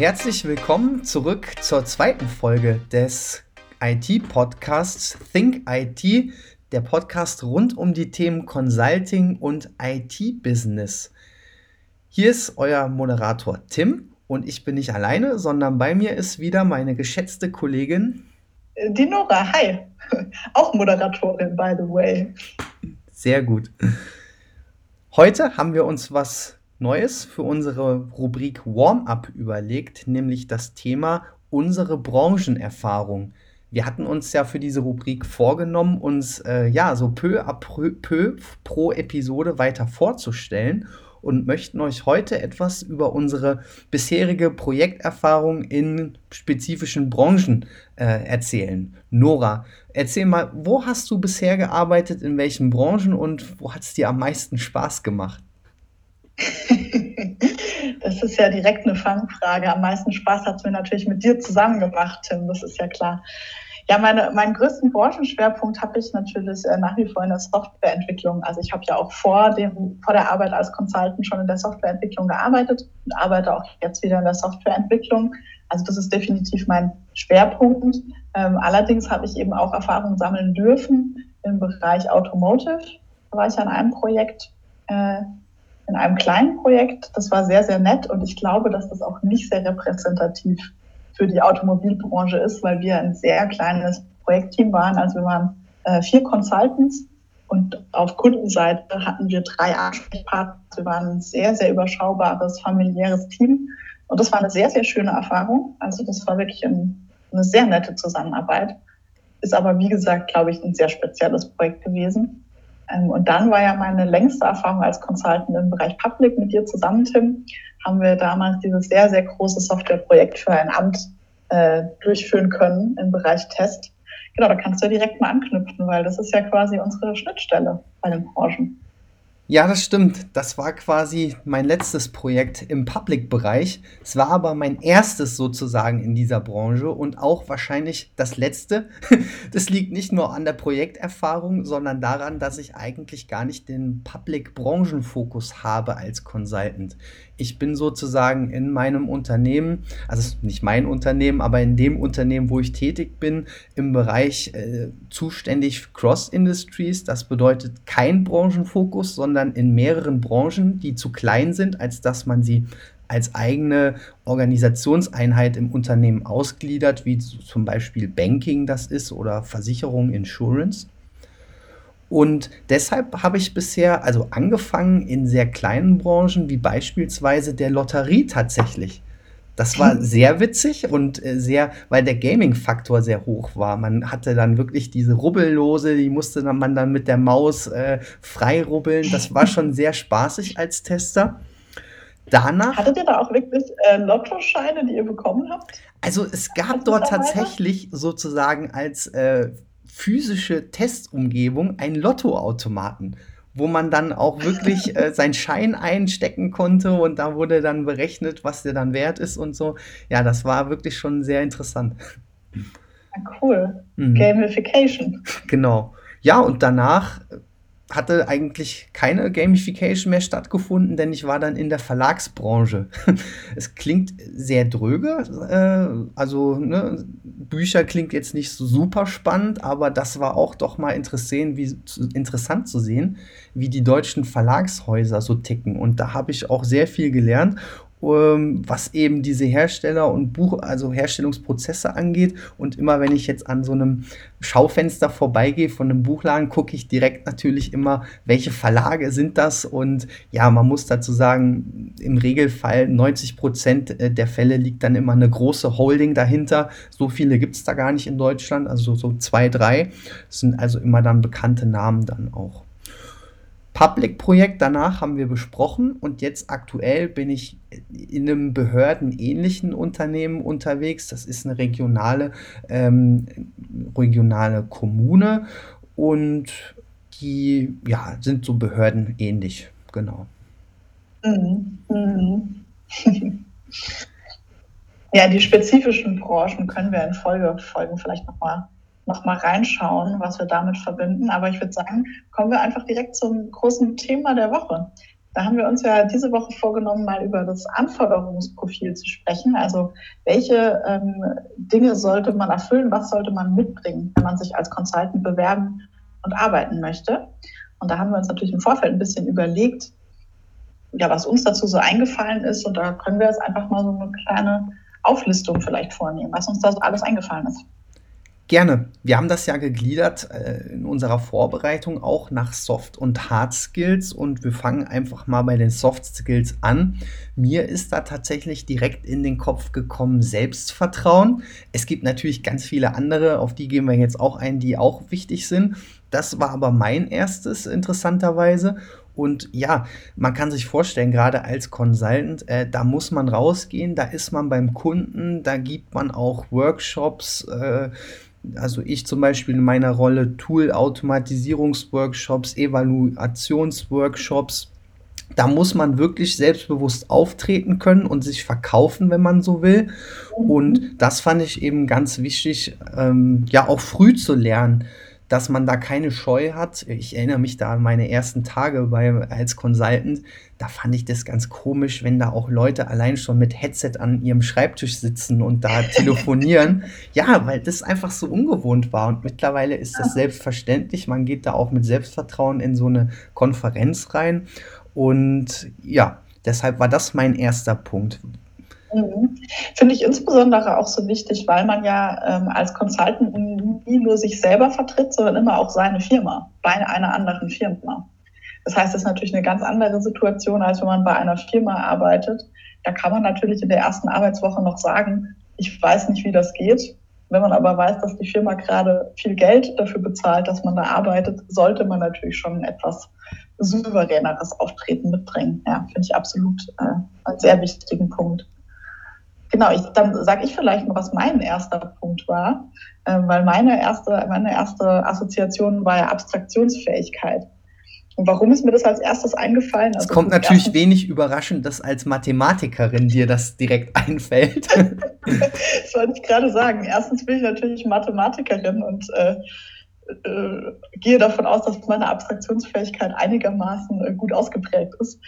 Herzlich willkommen zurück zur zweiten Folge des IT-Podcasts Think IT, der Podcast rund um die Themen Consulting und IT-Business. Hier ist euer Moderator Tim und ich bin nicht alleine, sondern bei mir ist wieder meine geschätzte Kollegin. Die Nora, hi. Auch Moderatorin, by the way. Sehr gut. Heute haben wir uns was Neues für unsere Rubrik Warm-up überlegt, nämlich das Thema unsere Branchenerfahrung. Wir hatten uns ja für diese Rubrik vorgenommen, uns äh, ja so peu à peu pro Episode weiter vorzustellen und möchten euch heute etwas über unsere bisherige Projekterfahrung in spezifischen Branchen äh, erzählen. Nora, erzähl mal, wo hast du bisher gearbeitet, in welchen Branchen und wo hat es dir am meisten Spaß gemacht? Das ist ja direkt eine Fangfrage. Am meisten Spaß hat es mir natürlich mit dir zusammen gemacht, Tim, das ist ja klar. Ja, meine, meinen größten Branchenschwerpunkt habe ich natürlich äh, nach wie vor in der Softwareentwicklung. Also ich habe ja auch vor, dem, vor der Arbeit als Consultant schon in der Softwareentwicklung gearbeitet und arbeite auch jetzt wieder in der Softwareentwicklung. Also das ist definitiv mein Schwerpunkt. Ähm, allerdings habe ich eben auch Erfahrungen sammeln dürfen im Bereich Automotive. Da war ich an einem Projekt, äh, in einem kleinen Projekt. Das war sehr, sehr nett und ich glaube, dass das auch nicht sehr repräsentativ für die Automobilbranche ist, weil wir ein sehr kleines Projektteam waren. Also wir waren äh, vier Consultants und auf Kundenseite hatten wir drei Ansprechpartner. Wir waren ein sehr, sehr überschaubares, familiäres Team. Und das war eine sehr, sehr schöne Erfahrung. Also das war wirklich ein, eine sehr nette Zusammenarbeit. Ist aber, wie gesagt, glaube ich, ein sehr spezielles Projekt gewesen. Ähm, und dann war ja meine längste Erfahrung als Consultant im Bereich Public mit dir zusammen, Tim haben wir damals dieses sehr, sehr große Softwareprojekt für ein Amt äh, durchführen können im Bereich Test. Genau, da kannst du direkt mal anknüpfen, weil das ist ja quasi unsere Schnittstelle bei den Branchen. Ja, das stimmt. Das war quasi mein letztes Projekt im Public-Bereich. Es war aber mein erstes sozusagen in dieser Branche und auch wahrscheinlich das letzte. Das liegt nicht nur an der Projekterfahrung, sondern daran, dass ich eigentlich gar nicht den Public-Branchenfokus habe als Consultant. Ich bin sozusagen in meinem Unternehmen, also nicht mein Unternehmen, aber in dem Unternehmen, wo ich tätig bin, im Bereich äh, zuständig für Cross-Industries. Das bedeutet kein Branchenfokus, sondern in mehreren Branchen, die zu klein sind, als dass man sie als eigene Organisationseinheit im Unternehmen ausgliedert, wie zum Beispiel Banking das ist oder Versicherung, Insurance. Und deshalb habe ich bisher also angefangen in sehr kleinen Branchen, wie beispielsweise der Lotterie tatsächlich. Das war sehr witzig und äh, sehr, weil der Gaming-Faktor sehr hoch war. Man hatte dann wirklich diese Rubbellose, die musste dann, man dann mit der Maus äh, frei rubbeln. Das war schon sehr spaßig als Tester. Danach. Hattet ihr da auch wirklich äh, Lottoscheine, die ihr bekommen habt? Also es gab dort tatsächlich sozusagen als äh, physische Testumgebung einen Lottoautomaten wo man dann auch wirklich äh, seinen Schein einstecken konnte und da wurde dann berechnet, was der dann wert ist und so. Ja, das war wirklich schon sehr interessant. Ja, cool. Mhm. Gamification. Genau. Ja, und danach hatte eigentlich keine Gamification mehr stattgefunden, denn ich war dann in der Verlagsbranche. es klingt sehr dröge, äh, also ne, Bücher klingt jetzt nicht so super spannend, aber das war auch doch mal interessant, wie, interessant zu sehen, wie die deutschen Verlagshäuser so ticken. Und da habe ich auch sehr viel gelernt was eben diese Hersteller und Buch, also Herstellungsprozesse angeht. Und immer wenn ich jetzt an so einem Schaufenster vorbeigehe von einem Buchladen, gucke ich direkt natürlich immer, welche Verlage sind das. Und ja, man muss dazu sagen, im Regelfall 90 Prozent äh, der Fälle liegt dann immer eine große Holding dahinter. So viele gibt es da gar nicht in Deutschland, also so zwei, drei. Das sind also immer dann bekannte Namen dann auch. Public-Projekt danach haben wir besprochen und jetzt aktuell bin ich in einem behördenähnlichen Unternehmen unterwegs. Das ist eine regionale, ähm, regionale Kommune und die ja, sind so behördenähnlich, genau. Mhm. Mhm. ja, die spezifischen Branchen können wir in Folgefolgen vielleicht nochmal noch mal reinschauen, was wir damit verbinden. Aber ich würde sagen, kommen wir einfach direkt zum großen Thema der Woche. Da haben wir uns ja diese Woche vorgenommen, mal über das Anforderungsprofil zu sprechen. Also welche ähm, Dinge sollte man erfüllen, was sollte man mitbringen, wenn man sich als Consultant bewerben und arbeiten möchte. Und da haben wir uns natürlich im Vorfeld ein bisschen überlegt, ja, was uns dazu so eingefallen ist. Und da können wir jetzt einfach mal so eine kleine Auflistung vielleicht vornehmen, was uns da so alles eingefallen ist. Gerne. Wir haben das ja gegliedert äh, in unserer Vorbereitung auch nach Soft- und Hard Skills und wir fangen einfach mal bei den Soft Skills an. Mir ist da tatsächlich direkt in den Kopf gekommen Selbstvertrauen. Es gibt natürlich ganz viele andere, auf die gehen wir jetzt auch ein, die auch wichtig sind. Das war aber mein erstes interessanterweise. Und ja, man kann sich vorstellen, gerade als Consultant, äh, da muss man rausgehen, da ist man beim Kunden, da gibt man auch Workshops. Äh, also ich zum Beispiel in meiner Rolle Tool-Automatisierungsworkshops, Evaluationsworkshops. Da muss man wirklich selbstbewusst auftreten können und sich verkaufen, wenn man so will. Und das fand ich eben ganz wichtig, ähm, ja auch früh zu lernen dass man da keine Scheu hat. Ich erinnere mich da an meine ersten Tage bei, als Consultant. Da fand ich das ganz komisch, wenn da auch Leute allein schon mit Headset an ihrem Schreibtisch sitzen und da telefonieren. ja, weil das einfach so ungewohnt war. Und mittlerweile ist das selbstverständlich. Man geht da auch mit Selbstvertrauen in so eine Konferenz rein. Und ja, deshalb war das mein erster Punkt. Mhm. Finde ich insbesondere auch so wichtig, weil man ja ähm, als Consultant nie nur sich selber vertritt, sondern immer auch seine Firma bei einer anderen Firma. Das heißt, es ist natürlich eine ganz andere Situation, als wenn man bei einer Firma arbeitet. Da kann man natürlich in der ersten Arbeitswoche noch sagen, ich weiß nicht, wie das geht. Wenn man aber weiß, dass die Firma gerade viel Geld dafür bezahlt, dass man da arbeitet, sollte man natürlich schon etwas souveräneres Auftreten mitbringen. Ja, finde ich absolut äh, einen sehr wichtigen Punkt. Genau, ich, dann sage ich vielleicht noch, was mein erster Punkt war, äh, weil meine erste, meine erste Assoziation war ja Abstraktionsfähigkeit. Und warum ist mir das als erstes eingefallen? Also es kommt natürlich wenig überraschend, dass als Mathematikerin dir das direkt einfällt. das wollte ich gerade sagen. Erstens bin ich natürlich Mathematikerin und äh, äh, gehe davon aus, dass meine Abstraktionsfähigkeit einigermaßen äh, gut ausgeprägt ist.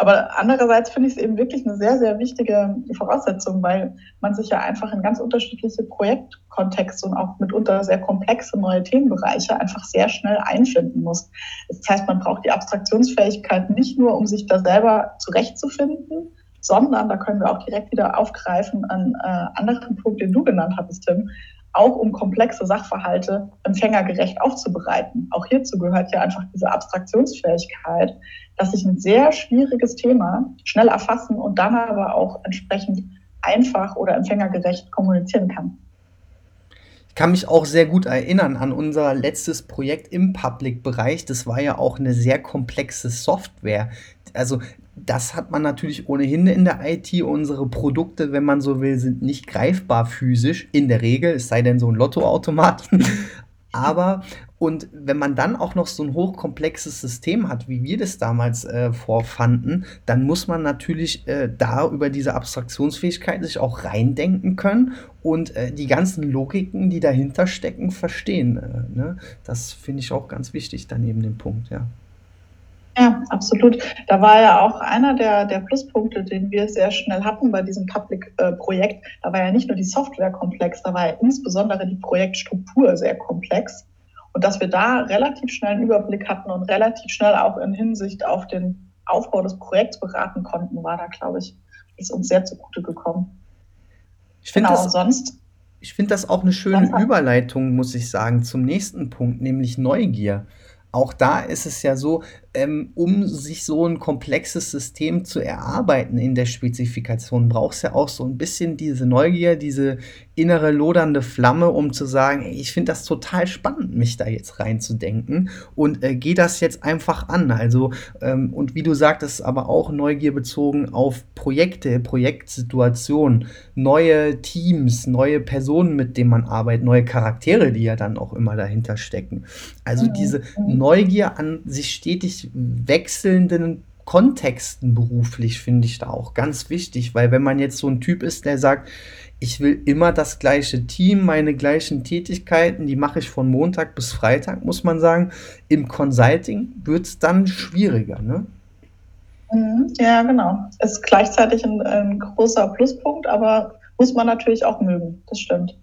Aber andererseits finde ich es eben wirklich eine sehr, sehr wichtige Voraussetzung, weil man sich ja einfach in ganz unterschiedliche Projektkontexte und auch mitunter sehr komplexe neue Themenbereiche einfach sehr schnell einfinden muss. Das heißt, man braucht die Abstraktionsfähigkeit nicht nur, um sich da selber zurechtzufinden, sondern, da können wir auch direkt wieder aufgreifen an äh, anderen Punkt, den du genannt hattest, Tim, auch um komplexe Sachverhalte empfängergerecht aufzubereiten. Auch hierzu gehört ja einfach diese Abstraktionsfähigkeit, dass ich ein sehr schwieriges Thema schnell erfassen und dann aber auch entsprechend einfach oder empfängergerecht kommunizieren kann. Ich kann mich auch sehr gut erinnern an unser letztes Projekt im Public-Bereich. Das war ja auch eine sehr komplexe Software. Also das hat man natürlich ohnehin in der IT. Unsere Produkte, wenn man so will, sind nicht greifbar physisch in der Regel, es sei denn so ein Lottoautomat. Aber und wenn man dann auch noch so ein hochkomplexes System hat, wie wir das damals äh, vorfanden, dann muss man natürlich äh, da über diese Abstraktionsfähigkeit sich auch reindenken können und äh, die ganzen Logiken, die dahinter stecken, verstehen. Äh, ne? Das finde ich auch ganz wichtig daneben dem Punkt, ja. Ja, absolut. Da war ja auch einer der, der Pluspunkte, den wir sehr schnell hatten bei diesem Public-Projekt. da war ja nicht nur die Software komplex, da war ja insbesondere die Projektstruktur sehr komplex. Und dass wir da relativ schnell einen Überblick hatten und relativ schnell auch in Hinsicht auf den Aufbau des Projekts beraten konnten, war da, glaube ich, ist uns sehr zugute gekommen. Ich finde genau, das, sonst. Ich finde das auch eine schöne Überleitung, muss ich sagen, zum nächsten Punkt, nämlich Neugier. Auch da ist es ja so, ähm, um sich so ein komplexes System zu erarbeiten in der Spezifikation, brauchst du ja auch so ein bisschen diese Neugier, diese innere lodernde Flamme, um zu sagen, ey, ich finde das total spannend, mich da jetzt reinzudenken und äh, geh das jetzt einfach an. Also, ähm, und wie du sagtest, aber auch Neugier bezogen auf Projekte, Projektsituationen, neue Teams, neue Personen, mit denen man arbeitet, neue Charaktere, die ja dann auch immer dahinter stecken. Also mhm. diese Neugier an sich stetig wechselnden Kontexten beruflich finde ich da auch ganz wichtig, weil wenn man jetzt so ein Typ ist, der sagt, ich will immer das gleiche Team, meine gleichen Tätigkeiten, die mache ich von Montag bis Freitag, muss man sagen. Im Consulting wird es dann schwieriger, ne? Mhm, ja, genau. Ist gleichzeitig ein, ein großer Pluspunkt, aber muss man natürlich auch mögen. Das stimmt.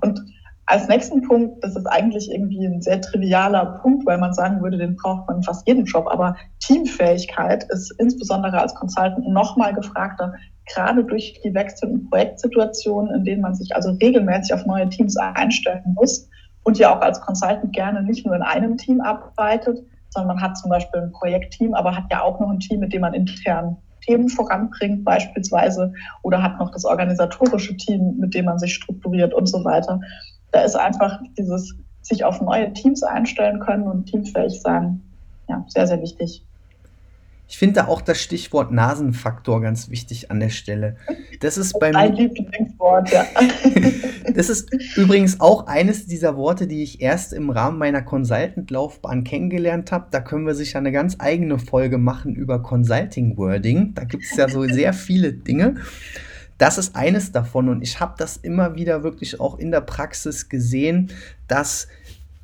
Und als nächsten Punkt, das ist eigentlich irgendwie ein sehr trivialer Punkt, weil man sagen würde, den braucht man in fast jedem Job, aber Teamfähigkeit ist insbesondere als Consultant nochmal gefragter, gerade durch die wechselnden Projektsituationen, in denen man sich also regelmäßig auf neue Teams einstellen muss und ja auch als Consultant gerne nicht nur in einem Team arbeitet, sondern man hat zum Beispiel ein Projektteam, aber hat ja auch noch ein Team, mit dem man intern Themen voranbringt beispielsweise oder hat noch das organisatorische Team, mit dem man sich strukturiert und so weiter da ist einfach dieses sich auf neue Teams einstellen können und teamfähig sein, ja, sehr, sehr wichtig. Ich finde da auch das Stichwort Nasenfaktor ganz wichtig an der Stelle. Das ist beim. Ein Lieblingswort, ja. das ist übrigens auch eines dieser Worte, die ich erst im Rahmen meiner Consultant-Laufbahn kennengelernt habe. Da können wir sicher eine ganz eigene Folge machen über Consulting-Wording. Da gibt es ja so sehr viele Dinge. Das ist eines davon und ich habe das immer wieder wirklich auch in der Praxis gesehen, dass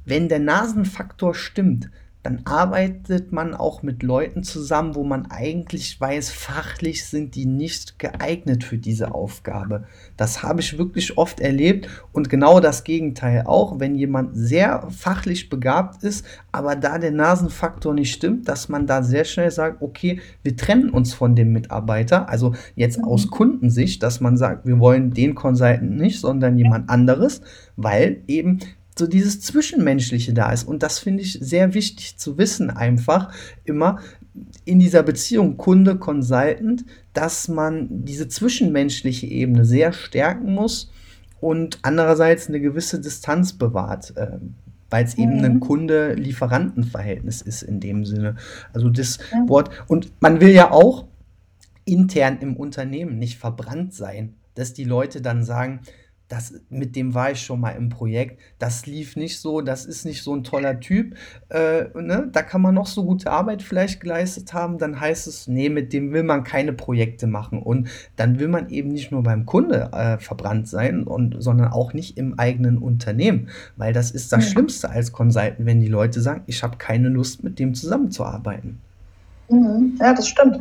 wenn der Nasenfaktor stimmt, dann arbeitet man auch mit Leuten zusammen, wo man eigentlich weiß, fachlich sind die nicht geeignet für diese Aufgabe. Das habe ich wirklich oft erlebt und genau das Gegenteil auch, wenn jemand sehr fachlich begabt ist, aber da der Nasenfaktor nicht stimmt, dass man da sehr schnell sagt, okay, wir trennen uns von dem Mitarbeiter, also jetzt mhm. aus Kundensicht, dass man sagt, wir wollen den Consultant nicht, sondern jemand anderes, weil eben so dieses Zwischenmenschliche da ist. Und das finde ich sehr wichtig zu wissen, einfach immer in dieser Beziehung Kunde, Consultant, dass man diese zwischenmenschliche Ebene sehr stärken muss und andererseits eine gewisse Distanz bewahrt. Äh, weil es eben ein mhm. Kunde-Lieferanten-Verhältnis ist in dem Sinne. Also das ja. Wort. Und man will ja auch intern im Unternehmen nicht verbrannt sein, dass die Leute dann sagen, das, mit dem war ich schon mal im Projekt, das lief nicht so, das ist nicht so ein toller Typ, äh, ne? da kann man noch so gute Arbeit vielleicht geleistet haben, dann heißt es, nee, mit dem will man keine Projekte machen und dann will man eben nicht nur beim Kunde äh, verbrannt sein, und, sondern auch nicht im eigenen Unternehmen, weil das ist das. Schlimmste als Consultant, wenn die Leute sagen, ich habe keine Lust, mit dem zusammenzuarbeiten. Mhm. Ja, das stimmt.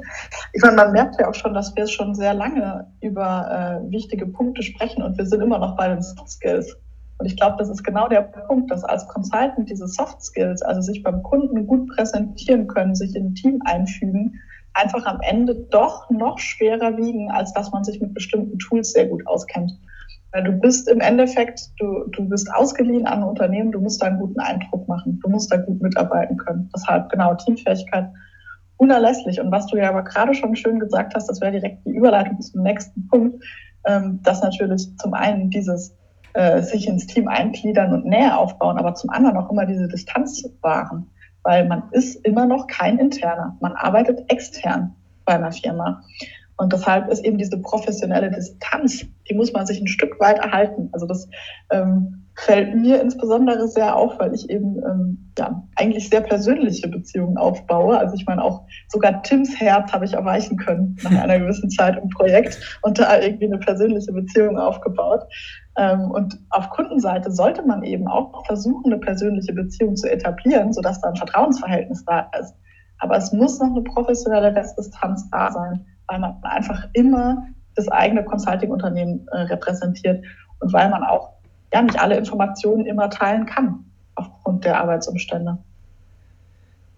Ich meine, man merkt ja auch schon, dass wir schon sehr lange über äh, wichtige Punkte sprechen und wir sind immer noch bei den Soft Skills. Und ich glaube, das ist genau der Punkt, dass als Consultant diese Soft Skills, also sich beim Kunden gut präsentieren können, sich in ein Team einfügen, einfach am Ende doch noch schwerer wiegen, als dass man sich mit bestimmten Tools sehr gut auskennt. Weil du bist im Endeffekt, du, du bist ausgeliehen an ein Unternehmen, du musst da einen guten Eindruck machen, du musst da gut mitarbeiten können. Deshalb genau Teamfähigkeit unerlässlich. Und was du ja aber gerade schon schön gesagt hast, das wäre direkt die Überleitung zum nächsten Punkt, ähm, dass natürlich zum einen dieses äh, sich ins Team eingliedern und Nähe aufbauen, aber zum anderen auch immer diese Distanz wahren, weil man ist immer noch kein Interner, man arbeitet extern bei einer Firma. Und deshalb ist eben diese professionelle Distanz, die muss man sich ein Stück weit erhalten. Also das ähm, fällt mir insbesondere sehr auf, weil ich eben ähm, ja, eigentlich sehr persönliche Beziehungen aufbaue. Also ich meine auch sogar Tims Herz habe ich erreichen können nach einer gewissen Zeit im Projekt und da irgendwie eine persönliche Beziehung aufgebaut. Ähm, und auf Kundenseite sollte man eben auch versuchen, eine persönliche Beziehung zu etablieren, sodass da ein Vertrauensverhältnis da ist. Aber es muss noch eine professionelle Restdistanz da sein, weil man einfach immer das eigene Consulting-Unternehmen äh, repräsentiert und weil man auch ja nicht alle Informationen immer teilen kann aufgrund der Arbeitsumstände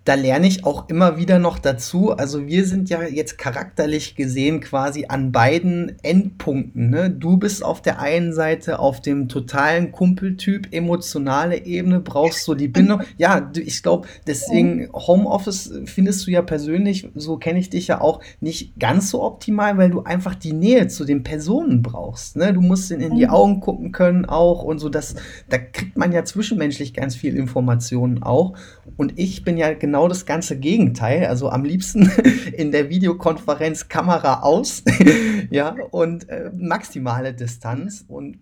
da lerne ich auch immer wieder noch dazu. Also wir sind ja jetzt charakterlich gesehen quasi an beiden Endpunkten. Ne? Du bist auf der einen Seite auf dem totalen Kumpeltyp, emotionale Ebene, brauchst so die Bindung. Ja, ich glaube, deswegen Homeoffice findest du ja persönlich, so kenne ich dich ja auch, nicht ganz so optimal, weil du einfach die Nähe zu den Personen brauchst. Ne? Du musst in, in die mhm. Augen gucken können auch und so. Das, da kriegt man ja zwischenmenschlich ganz viel Informationen auch. Und ich bin ja genau genau das ganze Gegenteil. Also am liebsten in der Videokonferenz Kamera aus, ja, und äh, maximale Distanz. Und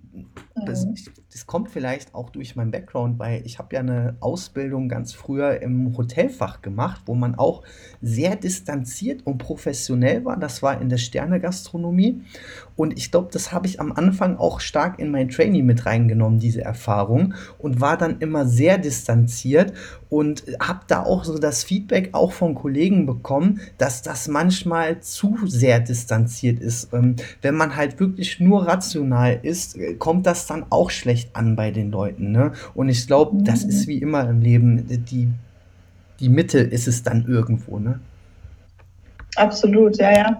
das, Mhm. das kommt vielleicht auch durch meinen Background, weil ich habe ja eine Ausbildung ganz früher im Hotelfach gemacht, wo man auch sehr distanziert und professionell war. Das war in der Sternegastronomie. Und ich glaube, das habe ich am Anfang auch stark in mein Training mit reingenommen, diese Erfahrung, und war dann immer sehr distanziert und habe da auch so das Feedback auch von Kollegen bekommen, dass das manchmal zu sehr distanziert ist. Ähm, wenn man halt wirklich nur rational ist, äh, kommt das dann auch schlecht an bei den Leuten. Ne? Und ich glaube, das ist Mhm. wie immer im Leben, die, die Mitte ist es dann irgendwo. Ne? Absolut, ja, ja.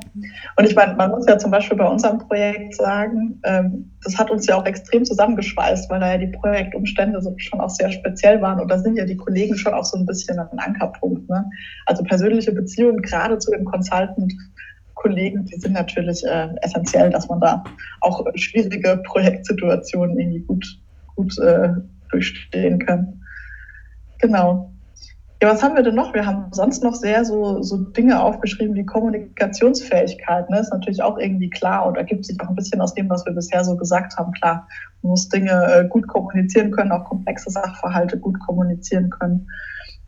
Und ich meine, man muss ja zum Beispiel bei unserem Projekt sagen, ähm, das hat uns ja auch extrem zusammengeschweißt, weil da ja die Projektumstände so schon auch sehr speziell waren. Und da sind ja die Kollegen schon auch so ein bisschen ein Ankerpunkt. Ne? Also persönliche Beziehungen, gerade zu den Consultant-Kollegen, die sind natürlich äh, essentiell, dass man da auch schwierige Projektsituationen irgendwie gut, gut äh, durchstehen kann. Genau. Ja, was haben wir denn noch? Wir haben sonst noch sehr so, so Dinge aufgeschrieben wie Kommunikationsfähigkeit. Ne? Ist natürlich auch irgendwie klar und ergibt sich auch ein bisschen aus dem, was wir bisher so gesagt haben. Klar, man muss Dinge äh, gut kommunizieren können, auch komplexe Sachverhalte gut kommunizieren können.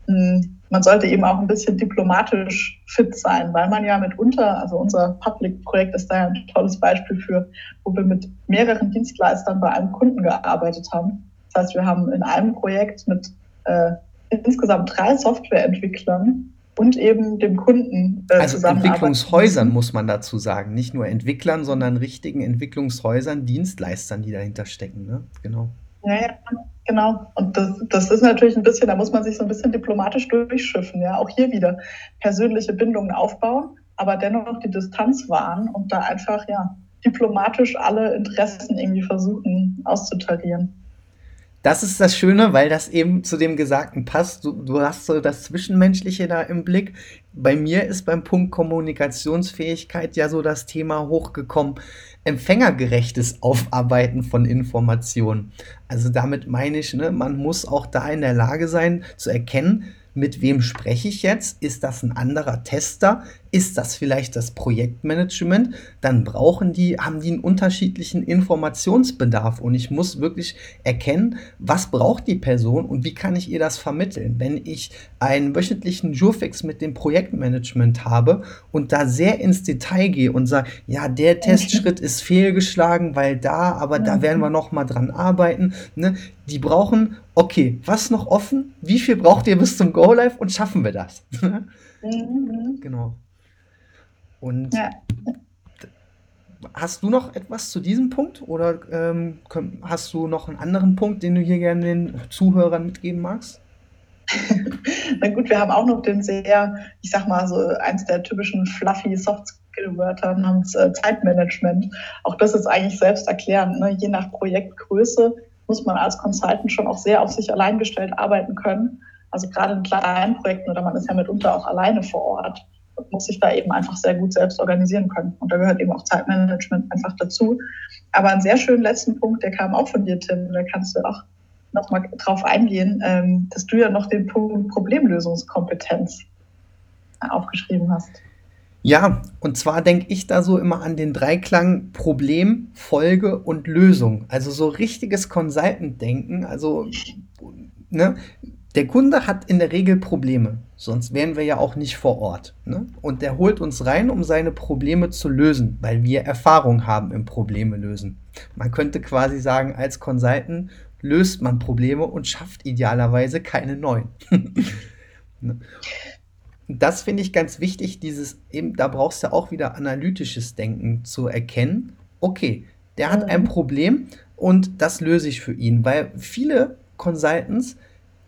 Hm, Man sollte eben auch ein bisschen diplomatisch fit sein, weil man ja mitunter, also unser Public-Projekt ist da ja ein tolles Beispiel für, wo wir mit mehreren Dienstleistern bei einem Kunden gearbeitet haben. Das heißt, wir haben in einem Projekt mit äh, insgesamt drei Softwareentwicklern und eben dem Kunden äh, also Entwicklungshäusern muss man dazu sagen, nicht nur Entwicklern, sondern richtigen Entwicklungshäusern, Dienstleistern, die dahinter stecken, ne? Genau. Ja, ja, genau. Und das, das ist natürlich ein bisschen, da muss man sich so ein bisschen diplomatisch durchschiffen, ja. Auch hier wieder persönliche Bindungen aufbauen, aber dennoch die Distanz wahren und da einfach, ja, diplomatisch alle Interessen irgendwie versuchen auszutarieren das ist das Schöne, weil das eben zu dem Gesagten passt. Du, du, hast so das Zwischenmenschliche da im Blick. Bei mir ist beim Punkt Kommunikationsfähigkeit ja so das Thema hochgekommen. Empfängergerechtes Aufarbeiten von Informationen. Also damit meine ich, ne, man muss auch da in der Lage sein zu erkennen, mit wem spreche ich jetzt? Ist das ein anderer Tester? Ist das vielleicht das Projektmanagement? Dann brauchen die, haben die einen unterschiedlichen Informationsbedarf und ich muss wirklich erkennen, was braucht die Person und wie kann ich ihr das vermitteln? Wenn ich einen wöchentlichen Jurfix mit dem Projektmanagement habe und da sehr ins Detail gehe und sage, ja, der Testschritt ist fehlgeschlagen, weil da, aber da werden wir noch mal dran arbeiten. Ne? Die brauchen, okay, was noch offen? Wie viel braucht ihr bis zum Go Live und schaffen wir das? mhm. Genau. Und ja. hast du noch etwas zu diesem Punkt oder ähm, hast du noch einen anderen Punkt, den du hier gerne den Zuhörern mitgeben magst? Na gut, wir haben auch noch den sehr, ich sag mal, so eins der typischen fluffy Soft Skill-Wörter namens äh, Zeitmanagement. Auch das ist eigentlich selbsterklärend. Ne? Je nach Projektgröße muss man als Consultant schon auch sehr auf sich allein gestellt arbeiten können. Also gerade in kleinen Projekten oder man ist ja mitunter auch alleine vor Ort muss sich da eben einfach sehr gut selbst organisieren können. Und da gehört eben auch Zeitmanagement einfach dazu. Aber einen sehr schönen letzten Punkt, der kam auch von dir, Tim, da kannst du auch nochmal drauf eingehen, ähm, dass du ja noch den Punkt Problemlösungskompetenz aufgeschrieben hast. Ja, und zwar denke ich da so immer an den Dreiklang Problem, Folge und Lösung. Also so richtiges Consultant-Denken. Also, ne, der Kunde hat in der Regel Probleme, sonst wären wir ja auch nicht vor Ort. Ne? Und der holt uns rein, um seine Probleme zu lösen, weil wir Erfahrung haben im Probleme lösen. Man könnte quasi sagen, als Consultant löst man Probleme und schafft idealerweise keine neuen. ne? Das finde ich ganz wichtig, dieses eben, da brauchst du auch wieder analytisches Denken zu erkennen. Okay, der hat ein Problem und das löse ich für ihn, weil viele Consultants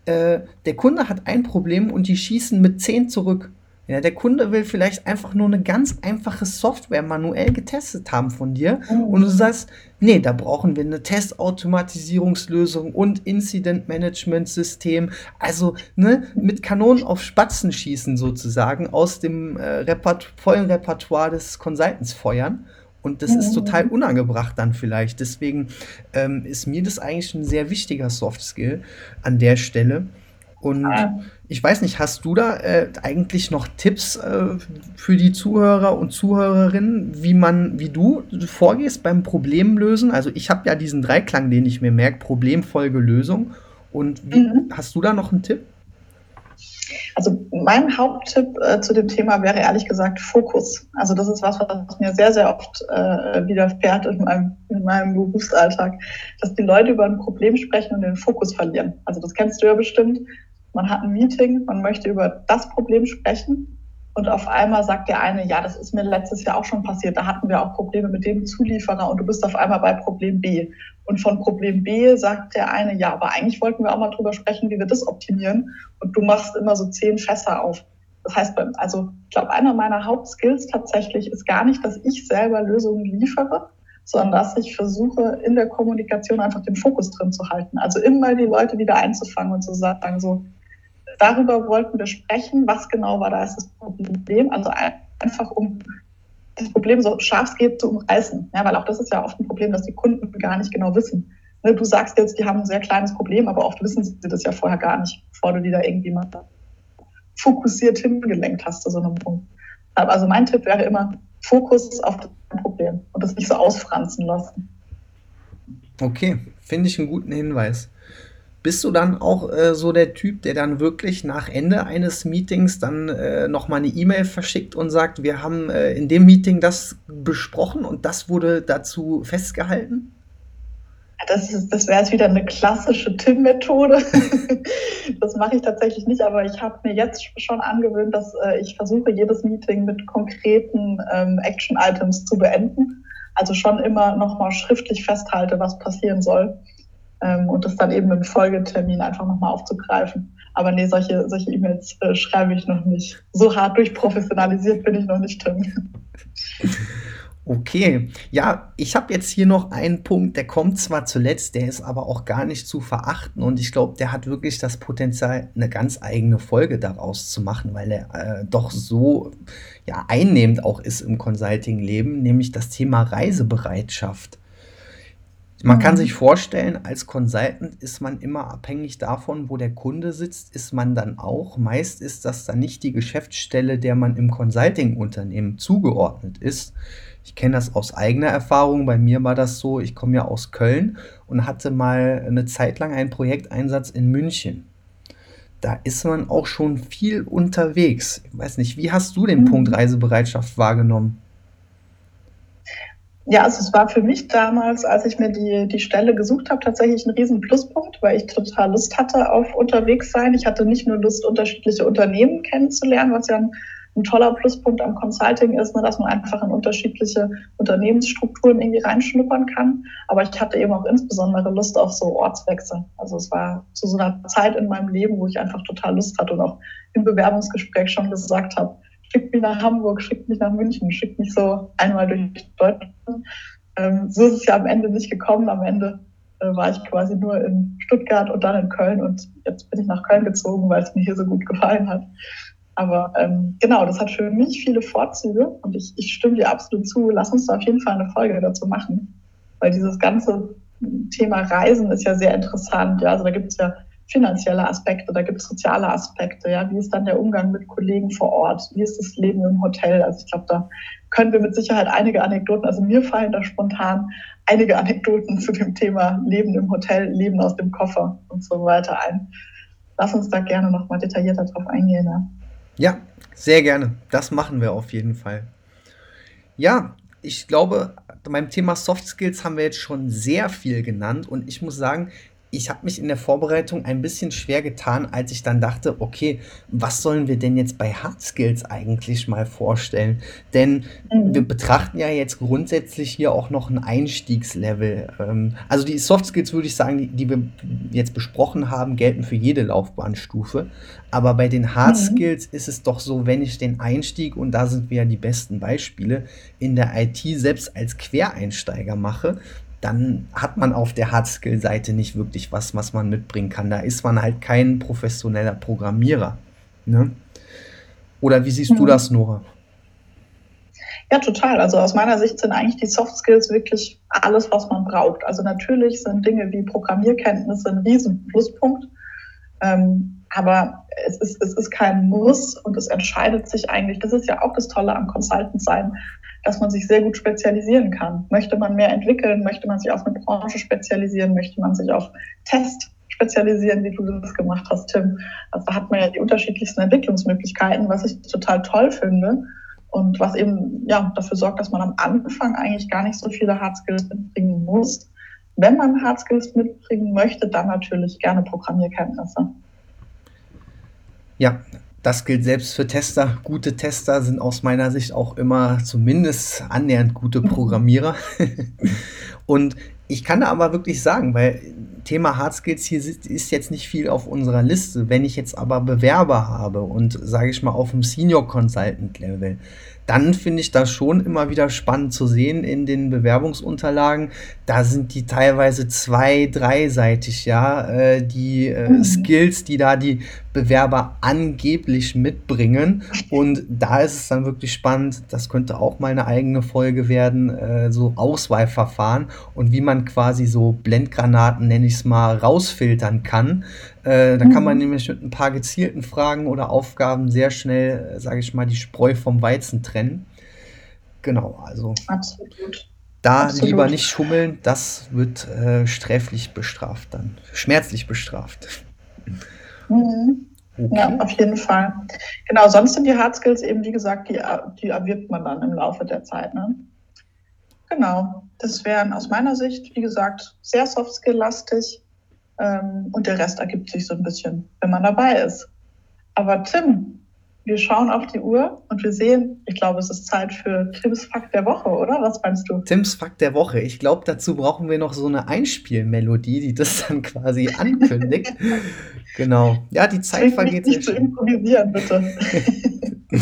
äh, der Kunde hat ein Problem und die schießen mit 10 zurück. Ja, der Kunde will vielleicht einfach nur eine ganz einfache Software manuell getestet haben von dir Mhm. und du sagst, nee, da brauchen wir eine Testautomatisierungslösung und Incident Management System. Also ne, mit Kanonen auf Spatzen schießen sozusagen aus dem äh, Repert vollen Repertoire des Consultants feuern. Und das ist total unangebracht dann vielleicht. Deswegen ähm, ist mir das eigentlich ein sehr wichtiger Soft Skill an der Stelle. Und ah. ich weiß nicht, hast du da äh, eigentlich noch Tipps äh, für die Zuhörer und Zuhörerinnen, wie man, wie du vorgehst beim Problemlösen? Also ich habe ja diesen Dreiklang, den ich mir merke, Problem, Folge, Lösung. Und wie, mhm. hast du da noch einen Tipp? Also mein Haupttipp äh, zu dem Thema wäre ehrlich gesagt Fokus. Also das ist was, was mir sehr, sehr oft äh, widerfährt in meinem, in meinem Berufsalltag, dass die Leute über ein Problem sprechen und den Fokus verlieren. Also das kennst du ja bestimmt. Man hat ein Meeting, man möchte über das Problem sprechen und auf einmal sagt der eine, ja, das ist mir letztes Jahr auch schon passiert, da hatten wir auch Probleme mit dem Zulieferer und du bist auf einmal bei Problem B. Und von Problem B sagt der eine, ja, aber eigentlich wollten wir auch mal drüber sprechen, wie wir das optimieren. Und du machst immer so zehn Fässer auf. Das heißt, also ich glaube, einer meiner Hauptskills tatsächlich ist gar nicht, dass ich selber Lösungen liefere, sondern dass ich versuche, in der Kommunikation einfach den Fokus drin zu halten. Also immer die Leute wieder einzufangen und zu sagen, so, darüber wollten wir sprechen, was genau war da ist das Problem. Also einfach um das Problem so scharf geht zu umreißen. Ja, weil auch das ist ja oft ein Problem, dass die Kunden gar nicht genau wissen. Ne, du sagst jetzt, die haben ein sehr kleines Problem, aber oft wissen sie das ja vorher gar nicht, bevor du die da irgendwie mal fokussiert hingelenkt hast zu so einem Punkt. Also mein Tipp wäre immer, Fokus auf das Problem und das nicht so ausfranzen lassen. Okay, finde ich einen guten Hinweis. Bist du dann auch äh, so der Typ, der dann wirklich nach Ende eines Meetings dann äh, nochmal eine E-Mail verschickt und sagt, wir haben äh, in dem Meeting das besprochen und das wurde dazu festgehalten? Das, das wäre jetzt wieder eine klassische Tim-Methode. das mache ich tatsächlich nicht, aber ich habe mir jetzt schon angewöhnt, dass äh, ich versuche, jedes Meeting mit konkreten ähm, Action-Items zu beenden. Also schon immer nochmal schriftlich festhalte, was passieren soll ähm, und das dann eben im Folgetermin einfach nochmal aufzugreifen. Aber nee, solche, solche E-Mails äh, schreibe ich noch nicht. So hart durchprofessionalisiert bin ich noch nicht, Tim. Okay, ja, ich habe jetzt hier noch einen Punkt, der kommt zwar zuletzt, der ist aber auch gar nicht zu verachten und ich glaube, der hat wirklich das Potenzial, eine ganz eigene Folge daraus zu machen, weil er äh, doch so ja, einnehmend auch ist im Consulting-Leben, nämlich das Thema Reisebereitschaft. Man kann mhm. sich vorstellen, als Consultant ist man immer abhängig davon, wo der Kunde sitzt, ist man dann auch. Meist ist das dann nicht die Geschäftsstelle, der man im Consulting-Unternehmen zugeordnet ist. Ich kenne das aus eigener Erfahrung. Bei mir war das so, ich komme ja aus Köln und hatte mal eine Zeit lang einen Projekteinsatz in München. Da ist man auch schon viel unterwegs. Ich weiß nicht, wie hast du den mhm. Punkt Reisebereitschaft wahrgenommen? Ja, also es war für mich damals, als ich mir die, die Stelle gesucht habe, tatsächlich ein riesen Pluspunkt, weil ich total Lust hatte auf unterwegs sein. Ich hatte nicht nur Lust, unterschiedliche Unternehmen kennenzulernen, was ja ein, ein toller Pluspunkt am Consulting ist, ne, dass man einfach in unterschiedliche Unternehmensstrukturen irgendwie reinschnuppern kann. Aber ich hatte eben auch insbesondere Lust auf so Ortswechsel. Also es war zu so einer Zeit in meinem Leben, wo ich einfach total Lust hatte und auch im Bewerbungsgespräch schon gesagt habe, schickt mich nach Hamburg, schickt mich nach München, schickt mich so einmal durch Deutschland. Ähm, so ist es ja am Ende nicht gekommen. Am Ende äh, war ich quasi nur in Stuttgart und dann in Köln und jetzt bin ich nach Köln gezogen, weil es mir hier so gut gefallen hat. Aber ähm, genau, das hat für mich viele Vorzüge und ich, ich stimme dir absolut zu. Lass uns da auf jeden Fall eine Folge dazu machen, weil dieses ganze Thema Reisen ist ja sehr interessant. Ja, also da gibt es ja finanzielle Aspekte, da gibt es soziale Aspekte, ja, wie ist dann der Umgang mit Kollegen vor Ort, wie ist das Leben im Hotel? Also ich glaube, da können wir mit Sicherheit einige Anekdoten, also mir fallen da spontan einige Anekdoten zu dem Thema Leben im Hotel, Leben aus dem Koffer und so weiter ein. Lass uns da gerne nochmal detaillierter drauf eingehen. Ja. ja, sehr gerne. Das machen wir auf jeden Fall. Ja, ich glaube, beim Thema Soft Skills haben wir jetzt schon sehr viel genannt und ich muss sagen, ich habe mich in der Vorbereitung ein bisschen schwer getan, als ich dann dachte, okay, was sollen wir denn jetzt bei Hard Skills eigentlich mal vorstellen? Denn mhm. wir betrachten ja jetzt grundsätzlich hier auch noch ein Einstiegslevel. Ähm, also die Soft Skills würde ich sagen, die, die, wir jetzt besprochen haben, gelten für jede Laufbahnstufe. Aber bei den Hard mhm. Skills ist es doch so, wenn ich den Einstieg, und da sind wir ja die besten Beispiele, in der IT selbst als Quereinsteiger mache, dann hat man auf der Hardskill-Seite nicht wirklich was, was man mitbringen kann. Da ist man halt kein professioneller Programmierer. Ne? Oder wie siehst mhm. du das, Nora? Ja, total. Also aus meiner Sicht sind eigentlich die Soft Skills wirklich alles, was man braucht. Also natürlich sind Dinge wie Programmierkenntnisse ein riesen Pluspunkt. Ähm, Aber es ist, es ist kein Muss und es entscheidet sich eigentlich, das ist ja auch das Tolle am Consultant sein, dass man sich sehr gut spezialisieren kann. Möchte man mehr entwickeln, möchte man sich auf eine Branche spezialisieren, möchte man sich auf Test spezialisieren, wie du das gemacht hast, Tim. Also hat man ja die unterschiedlichsten Entwicklungsmöglichkeiten, was ich total toll finde und was eben ja, dafür sorgt, dass man am Anfang eigentlich gar nicht so viele Hard Skills mitbringen muss. Wenn man Hard Skills mitbringen möchte, dann natürlich gerne Programmierkenntnisse. Ja, das gilt selbst für Tester. Gute Tester sind aus meiner Sicht auch immer zumindest annähernd gute Programmierer. Und ich kann da aber wirklich sagen, weil Thema Hard Skills hier ist jetzt nicht viel auf unserer Liste. Wenn ich jetzt aber Bewerber habe und sage ich mal auf dem Senior Consultant Level, dann finde ich das schon immer wieder spannend zu sehen in den Bewerbungsunterlagen. Da sind die teilweise zwei-, dreiseitig, ja, äh, die äh, mhm. Skills, die da die Bewerber angeblich mitbringen. Und da ist es dann wirklich spannend, das könnte auch mal eine eigene Folge werden, äh, so Auswahlverfahren und wie man quasi so Blendgranaten, nenne ich es mal, rausfiltern kann. Äh, da kann man mhm. nämlich mit ein paar gezielten Fragen oder Aufgaben sehr schnell, äh, sage ich mal, die Spreu vom Weizen trennen. Genau, also. Absolut. Da Absolut. lieber nicht schummeln, das wird äh, sträflich bestraft dann. Schmerzlich bestraft. Mhm. Okay. Ja, auf jeden Fall. Genau, sonst sind die Hard Skills eben, wie gesagt, die, die erwirbt man dann im Laufe der Zeit. Ne? Genau, das wären aus meiner Sicht, wie gesagt, sehr Soft Skill-lastig ähm, und der Rest ergibt sich so ein bisschen, wenn man dabei ist. Aber Tim, wir schauen auf die Uhr und wir sehen, ich glaube, es ist Zeit für Tims Fakt der Woche, oder? Was meinst du? Tims Fakt der Woche. Ich glaube, dazu brauchen wir noch so eine Einspielmelodie, die das dann quasi ankündigt. genau. Ja, die Zeit vergeht schnell. Nicht zu improvisieren, bitte.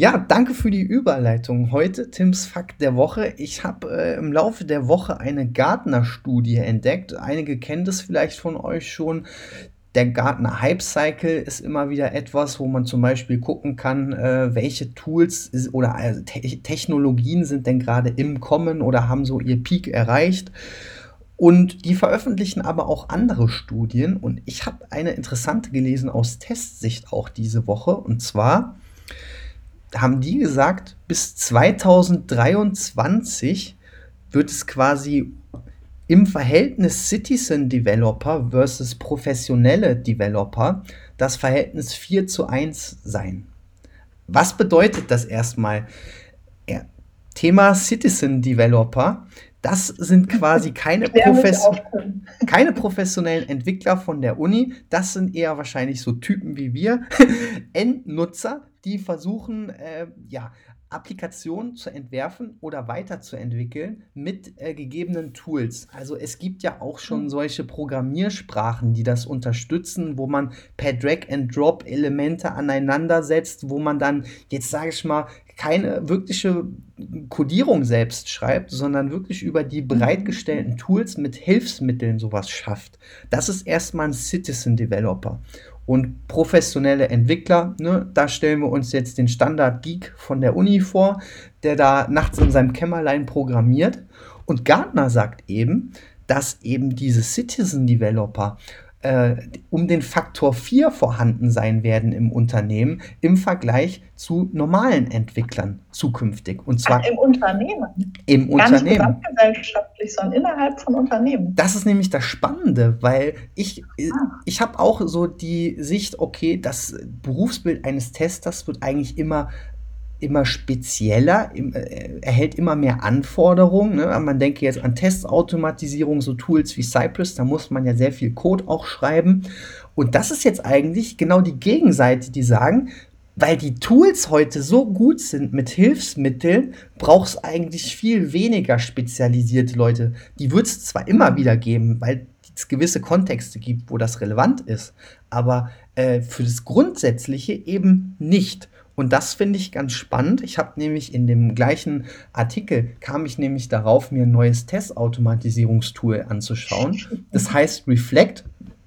Ja, danke für die Überleitung. Heute Tims Fakt der Woche. Ich habe äh, im Laufe der Woche eine Gartner-Studie entdeckt. Einige kennen das vielleicht von euch schon. Der Gartner Hype Cycle ist immer wieder etwas, wo man zum Beispiel gucken kann, äh, welche Tools oder also Te Technologien sind denn gerade im Kommen oder haben so ihr Peak erreicht. Und die veröffentlichen aber auch andere Studien. Und ich habe eine interessante gelesen aus Testsicht auch diese Woche. Und zwar haben die gesagt, bis 2023 wird es quasi im Verhältnis Citizen Developer versus professionelle Developer das Verhältnis 4 zu 1 sein. Was bedeutet das erstmal? Ja, Thema Citizen Developer, das sind quasi keine, Profes keine professionellen Entwickler von der Uni, das sind eher wahrscheinlich so Typen wie wir, Endnutzer, die versuchen, äh, ja, Applikationen zu entwerfen oder weiterzuentwickeln mit äh, gegebenen Tools. Also es gibt ja auch schon mhm. solche Programmiersprachen, die das unterstützen, wo man per Drag-and-Drop Elemente aneinander setzt, wo man dann, jetzt sage ich mal, keine wirkliche Codierung selbst schreibt, sondern wirklich über die mhm. bereitgestellten Tools mit Hilfsmitteln sowas schafft. Das ist erstmal ein Citizen Developer und professionelle Entwickler. Ne? Da stellen wir uns jetzt den Standard-Geek von der Uni vor, der da nachts in seinem Kämmerlein programmiert. Und Gartner sagt eben, dass eben diese Citizen Developer äh, um den Faktor 4 vorhanden sein werden im Unternehmen im Vergleich zu normalen Entwicklern zukünftig. Und zwar Ach, im Unternehmen. Im Gar Unternehmen. Nicht gesamtgesellschaftlich, sondern innerhalb von Unternehmen. Das ist nämlich das Spannende, weil ich, ah. ich habe auch so die Sicht, okay, das Berufsbild eines Testers wird eigentlich immer immer spezieller, äh, erhält immer mehr Anforderungen. Ne? Man denke jetzt an Testautomatisierung, so Tools wie Cypress, da muss man ja sehr viel Code auch schreiben. Und das ist jetzt eigentlich genau die Gegenseite, die sagen, weil die Tools heute so gut sind mit Hilfsmitteln, braucht es eigentlich viel weniger spezialisierte Leute. Die wird es zwar immer wieder geben, weil es gewisse Kontexte gibt, wo das relevant ist, aber äh, für das Grundsätzliche eben nicht. Und das finde ich ganz spannend. Ich habe nämlich in dem gleichen Artikel kam ich nämlich darauf, mir ein neues Testautomatisierungstool anzuschauen. Das heißt Reflect,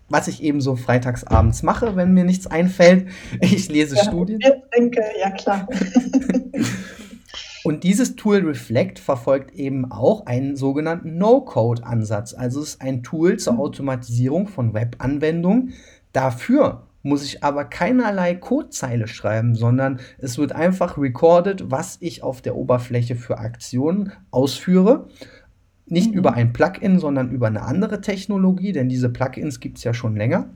was ich eben so freitagsabends mache, wenn mir nichts einfällt. Ich lese ja, Studien. Ich denke, ja klar. Und dieses Tool Reflect verfolgt eben auch einen sogenannten No-Code-Ansatz. Also es ist ein Tool zur mhm. Automatisierung von Web-Anwendungen, Dafür muss ich aber keinerlei Codezeile schreiben, sondern es wird einfach recorded, was ich auf der Oberfläche für Aktionen ausführe. Nicht mhm. über ein Plugin, sondern über eine andere Technologie, denn diese Plugins gibt es ja schon länger.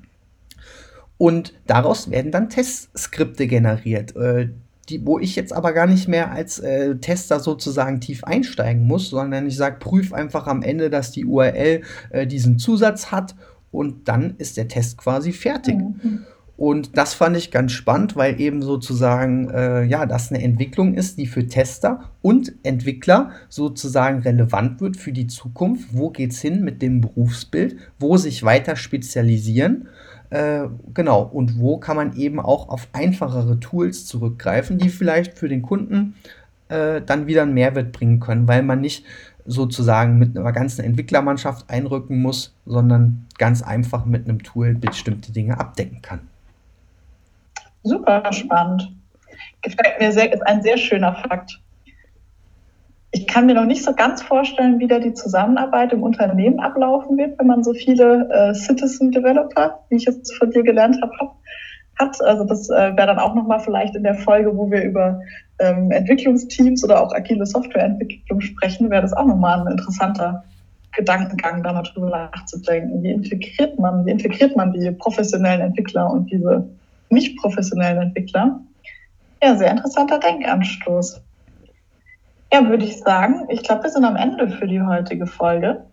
Und daraus werden dann Testskripte generiert, äh, die, wo ich jetzt aber gar nicht mehr als äh, Tester sozusagen tief einsteigen muss, sondern ich sage, prüf einfach am Ende, dass die URL äh, diesen Zusatz hat und dann ist der Test quasi fertig. Mhm. Und das fand ich ganz spannend, weil eben sozusagen, äh, ja, das eine Entwicklung ist, die für Tester und Entwickler sozusagen relevant wird für die Zukunft. Wo geht's hin mit dem Berufsbild? Wo sich weiter spezialisieren? Äh, genau, und wo kann man eben auch auf einfachere Tools zurückgreifen, die vielleicht für den Kunden äh, dann wieder einen Mehrwert bringen können, weil man nicht sozusagen mit einer ganzen Entwicklermannschaft einrücken muss, sondern ganz einfach mit einem Tool bestimmte Dinge abdecken kann. Super spannend. Gefällt mir sehr, ist ein sehr schöner Fakt. Ich kann mir noch nicht so ganz vorstellen, wie da die Zusammenarbeit im Unternehmen ablaufen wird, wenn man so viele äh, Citizen Developer, wie ich es von dir gelernt habe, hat. Also das äh, wäre dann auch nochmal vielleicht in der Folge, wo wir über ähm, Entwicklungsteams oder auch agile Softwareentwicklung sprechen, wäre das auch nochmal ein interessanter Gedankengang, da mal drüber nachzudenken. Wie integriert man, wie integriert man die professionellen Entwickler und diese nicht professionellen Entwickler? Ja, sehr interessanter Denkanstoß. Ja, würde ich sagen, ich glaube, wir sind am Ende für die heutige Folge.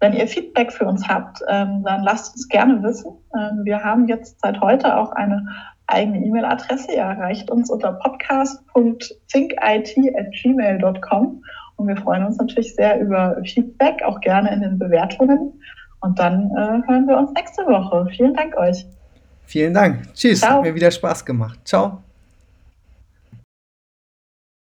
Wenn ihr Feedback für uns habt, ähm, dann lasst uns gerne wissen. Ähm, wir haben jetzt seit heute auch eine eigene E-Mail-Adresse. Ihr erreicht uns unter podcast.thinkit.gmail.com und wir freuen uns natürlich sehr über Feedback, auch gerne in den Bewertungen. Und dann äh, hören wir uns nächste Woche. Vielen Dank euch. Vielen Dank. Tschüss. Ciao. Hat mir wieder Spaß gemacht. Ciao.